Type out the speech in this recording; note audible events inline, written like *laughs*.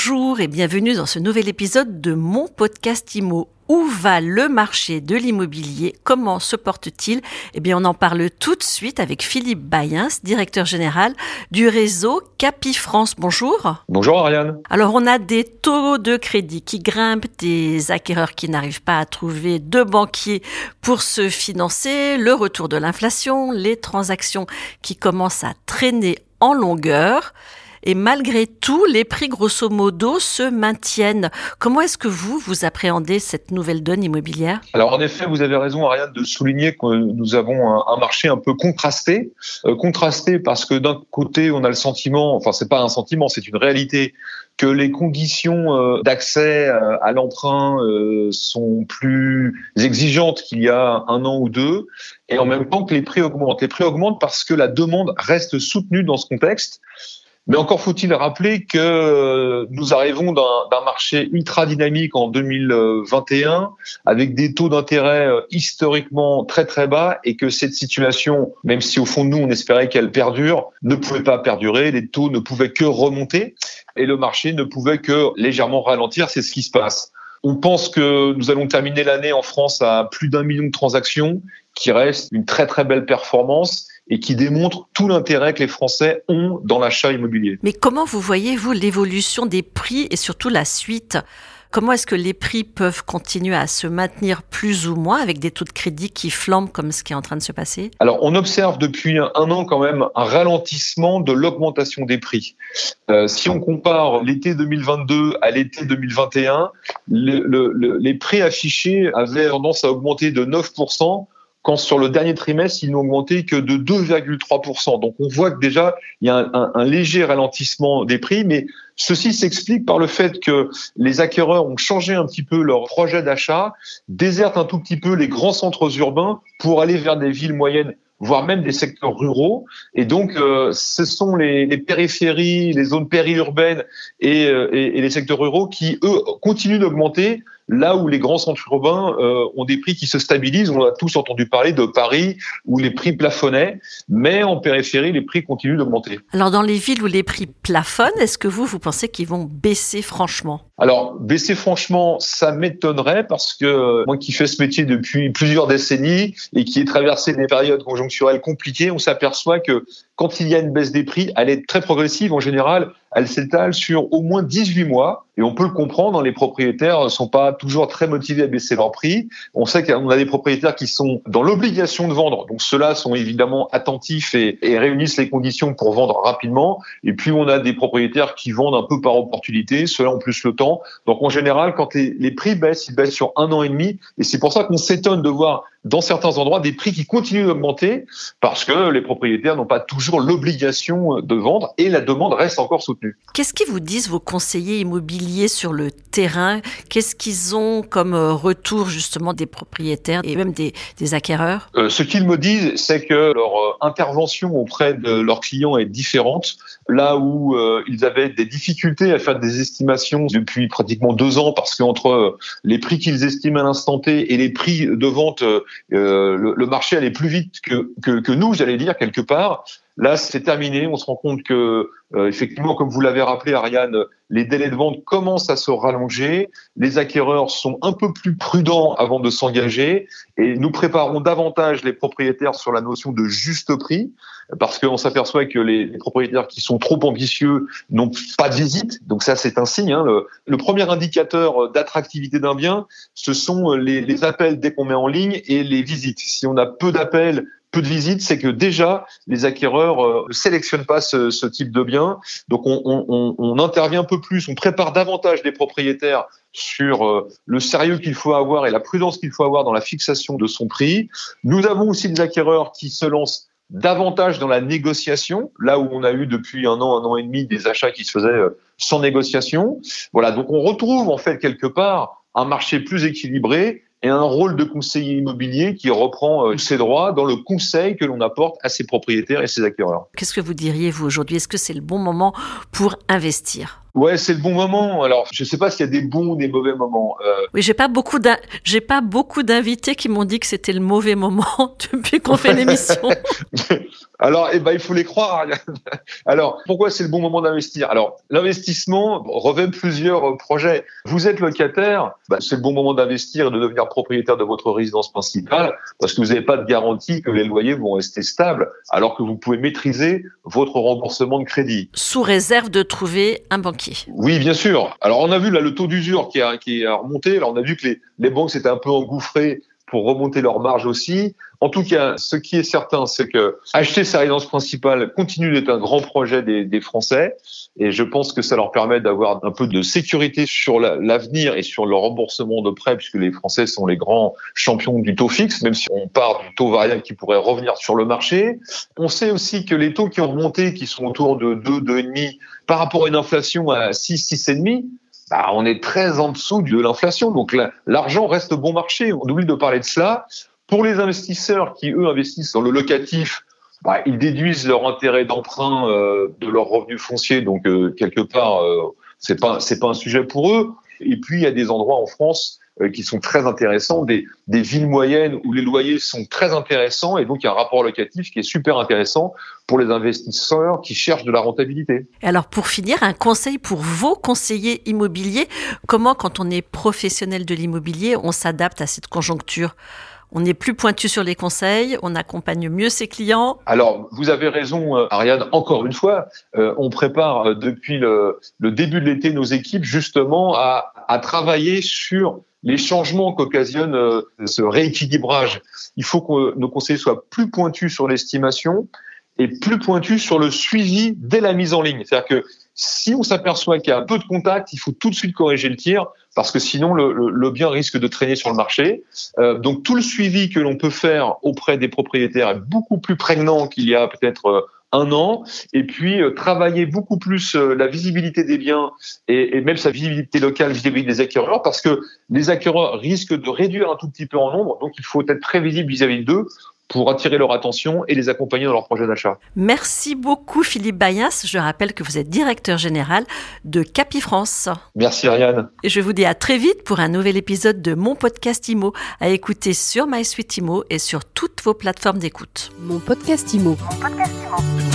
Bonjour et bienvenue dans ce nouvel épisode de mon podcast IMO. Où va le marché de l'immobilier? Comment se porte-t-il? Eh bien, on en parle tout de suite avec Philippe Bayens, directeur général du réseau Capi France. Bonjour. Bonjour Ariane. Alors, on a des taux de crédit qui grimpent, des acquéreurs qui n'arrivent pas à trouver de banquiers pour se financer, le retour de l'inflation, les transactions qui commencent à traîner en longueur. Et malgré tout, les prix grosso modo se maintiennent. Comment est-ce que vous, vous appréhendez cette nouvelle donne immobilière? Alors en effet, vous avez raison Ariane de souligner que nous avons un, marché un peu contrasté. Euh, contrasté parce que d'un côté, on a le sentiment, enfin c'est pas un sentiment, c'est une réalité que les conditions euh, d'accès euh, à l'emprunt sont plus exigeantes qu'il y a un an ou deux, et en même temps que les prix augmentent. Les prix augmentent parce que la demande reste soutenue dans ce contexte. Mais encore faut-il rappeler que nous arrivons d'un marché ultra dynamique en 2021 avec des taux d'intérêt euh, historiquement très très bas et que cette situation, même si au fond de nous on espérait qu'elle perdure, ne pouvait pas perdurer. Les taux ne pouvaient que remonter et le marché ne pouvait que légèrement ralentir. C'est ce qui se passe. On pense que nous allons terminer l'année en France à plus d'un million de transactions, qui reste une très très belle performance et qui démontre tout l'intérêt que les Français ont dans l'achat immobilier. Mais comment vous voyez, vous, l'évolution des prix et surtout la suite? Comment est-ce que les prix peuvent continuer à se maintenir plus ou moins avec des taux de crédit qui flambent comme ce qui est en train de se passer? Alors, on observe depuis un an quand même un ralentissement de l'augmentation des prix. Euh, si on compare l'été 2022 à l'été 2021, les prix affichés avaient tendance à augmenter de 9% quand sur le dernier trimestre, ils n'ont augmenté que de 2,3%. Donc on voit que déjà, il y a un, léger ralentissement des prix, mais ceci s'explique par le fait que les acquéreurs ont changé un petit peu leur projet d'achat, désertent un tout petit peu les grands centres urbains pour aller vers des villes moyennes voire même des secteurs ruraux. Et donc, euh, ce sont les, périphéries, les zones périurbaines euh, et, et, les secteurs ruraux qui, eux, continuent d'augmenter là où les grands centres urbains euh, ont des prix qui se stabilisent. On a tous entendu parler de Paris où les prix plafonnaient, mais en périphérie, les prix continuent d'augmenter. Alors, dans les villes où les prix plafonnent, est-ce que vous, vous pensez qu'ils vont baisser franchement? Alors, baisser franchement, ça m'étonnerait parce que moi qui fais ce métier depuis plusieurs décennies et qui ai traversé des périodes conjoncturelles compliquées, on s'aperçoit que quand il y a une baisse des prix, elle est très progressive en général elle s'étale sur au moins 18 mois. Et on peut le comprendre, hein, les propriétaires ne sont pas toujours très motivés à baisser leur prix. On sait qu'on a des propriétaires qui sont dans l'obligation de vendre. Donc ceux-là sont évidemment attentifs et, réunissent les conditions pour vendre rapidement. Et puis on a des propriétaires qui vendent un peu par opportunité. Ceux-là ont plus le temps. Donc en général, quand les, les prix baissent, ils baissent sur un an et demi. Et c'est pour ça qu'on s'étonne de voir dans certains endroits des prix qui continuent d'augmenter parce que les propriétaires n'ont pas toujours l'obligation de vendre et la demande reste encore soutenue. Qu'est-ce qu'ils vous disent vos conseillers immobiliers sur le terrain? Qu'est-ce qu'ils ont comme euh, retour justement des propriétaires et même des, acquéreurs? Euh, Ce qu'ils me disent, c'est que leur euh, intervention auprès de leurs clients est différente. Là où ils avaient des difficultés à faire des estimations depuis pratiquement deux ans parce qu'entre les prix qu'ils estiment à l'instant T et les prix de vente euh, le, marché allait plus vite que, nous, j'allais dire quelque part. Là, c'est terminé. On se rend compte que, euh, effectivement, comme vous l'avez rappelé, Ariane, les délais de vente commencent à se rallonger. Les acquéreurs sont un peu plus prudents avant de s'engager, et nous préparons davantage les propriétaires sur la notion de juste prix, parce qu'on s'aperçoit que les, propriétaires qui sont trop ambitieux n'ont pas de visite. Donc ça, c'est un signe. Hein. Le, premier indicateur d'attractivité d'un bien, ce sont les, les appels dès qu'on met en ligne et les visites. Si on a peu d'appels peu de visites, c'est que déjà les acquéreurs euh, ne sélectionnent pas ce, ce, type de bien. Donc on, on, on, intervient un peu plus, on prépare davantage les propriétaires sur euh, le sérieux qu'il faut avoir et la prudence qu'il faut avoir dans la fixation de son prix. Nous avons aussi des acquéreurs qui se lancent davantage dans la négociation, là où on a eu depuis un an, un an et demi des achats qui se faisaient euh, sans négociation. Voilà, donc on retrouve en fait quelque part un marché plus équilibré et un rôle de conseiller immobilier qui reprend ses droits dans le conseil que l'on apporte à ses propriétaires et ses acquéreurs. Qu'est-ce que vous diriez, vous, aujourd'hui? Est-ce que c'est le bon moment pour investir? Ouais, c'est le bon moment. Alors, je sais pas s'il y a des bons ou des mauvais moments. Euh... Oui, j'ai pas beaucoup j'ai pas beaucoup d'invités qui m'ont dit que c'était le mauvais moment *laughs* depuis qu'on fait *laughs* l'émission. *laughs* Alors, eh ben, il faut les croire. *laughs* Alors, pourquoi c'est le bon moment d'investir? Alors, l'investissement revêt plusieurs projets. Vous êtes locataire, bah, c'est le bon moment d'investir et de devenir propriétaire de votre résidence principale parce que vous n'avez pas de garantie que les loyers vont rester stables alors que vous pouvez maîtriser votre remboursement de crédit. Sous réserve de trouver un banquier. Oui, bien sûr. Alors, on a vu là le taux d'usure qui a, qui a remonté. Alors, on a vu que les, les banques s'étaient un peu engouffrées pour remonter leur marge aussi. En tout cas, ce qui est certain, c'est que acheter sa résidence principale continue d'être un grand projet des, Français, et je pense que ça leur permet d'avoir un peu de sécurité sur l'avenir et sur le remboursement de prêts, puisque les Français sont les grands champions du taux fixe, même si on part du taux variable qui pourrait revenir sur le marché. On sait aussi que les taux qui ont remonté, qui sont autour de 2, 2,5, par rapport à une inflation à 6, 6,5, bah, on est très en dessous de l'inflation. Donc l'argent reste bon marché. On oublie de parler de cela. Pour les investisseurs qui, eux, investissent dans le locatif, bah, ils déduisent leur intérêt d'emprunt euh, de leurs revenus fonciers. Donc, euh, quelque part, euh, c'est pas pas un sujet pour eux. Et puis, il y a des endroits en France qui sont très intéressants, des, des villes moyennes où les loyers sont très intéressants et donc il y a un rapport locatif qui est super intéressant pour les investisseurs qui cherchent de la rentabilité. Alors pour finir, un conseil pour vos conseillers immobiliers, comment quand on est professionnel de l'immobilier, on s'adapte à cette conjoncture? On est plus pointu sur les conseils, on accompagne mieux ses clients. Alors, vous avez raison, euh, Ariane, encore une fois, euh, on prépare depuis le, le début de l'été nos équipes justement à, à travailler sur les changements qu'occasionne euh, ce rééquilibrage. Il faut que nos conseillers soient plus pointus sur l'estimation et plus pointus sur le suivi dès la mise en ligne. C'est-à-dire que si on s'aperçoit qu'il y a un peu de contact, il faut tout de suite corriger le tir parce que sinon le, bien risque de traîner sur le marché. Euh, donc tout le suivi que l'on peut faire auprès des propriétaires est beaucoup plus prégnant qu'il y a peut-être euh, un an, et puis euh, travailler beaucoup plus euh, la visibilité des biens et, même sa visibilité locale vis-à-vis des acquéreurs, parce que les acquéreurs risquent de réduire un tout petit peu en nombre, donc il faut être très visible vis-à-vis d'eux pour attirer leur attention et les accompagner dans leur projet d'achat. Merci beaucoup Philippe Bayas. Je rappelle que vous êtes directeur général de Capifrance. Merci Ariane. Et je vous dis à très vite pour un nouvel épisode de mon podcast IMO à écouter sur MySuite IMO et sur toutes vos plateformes d'écoute. Mon podcast IMO. Mon podcast IMO.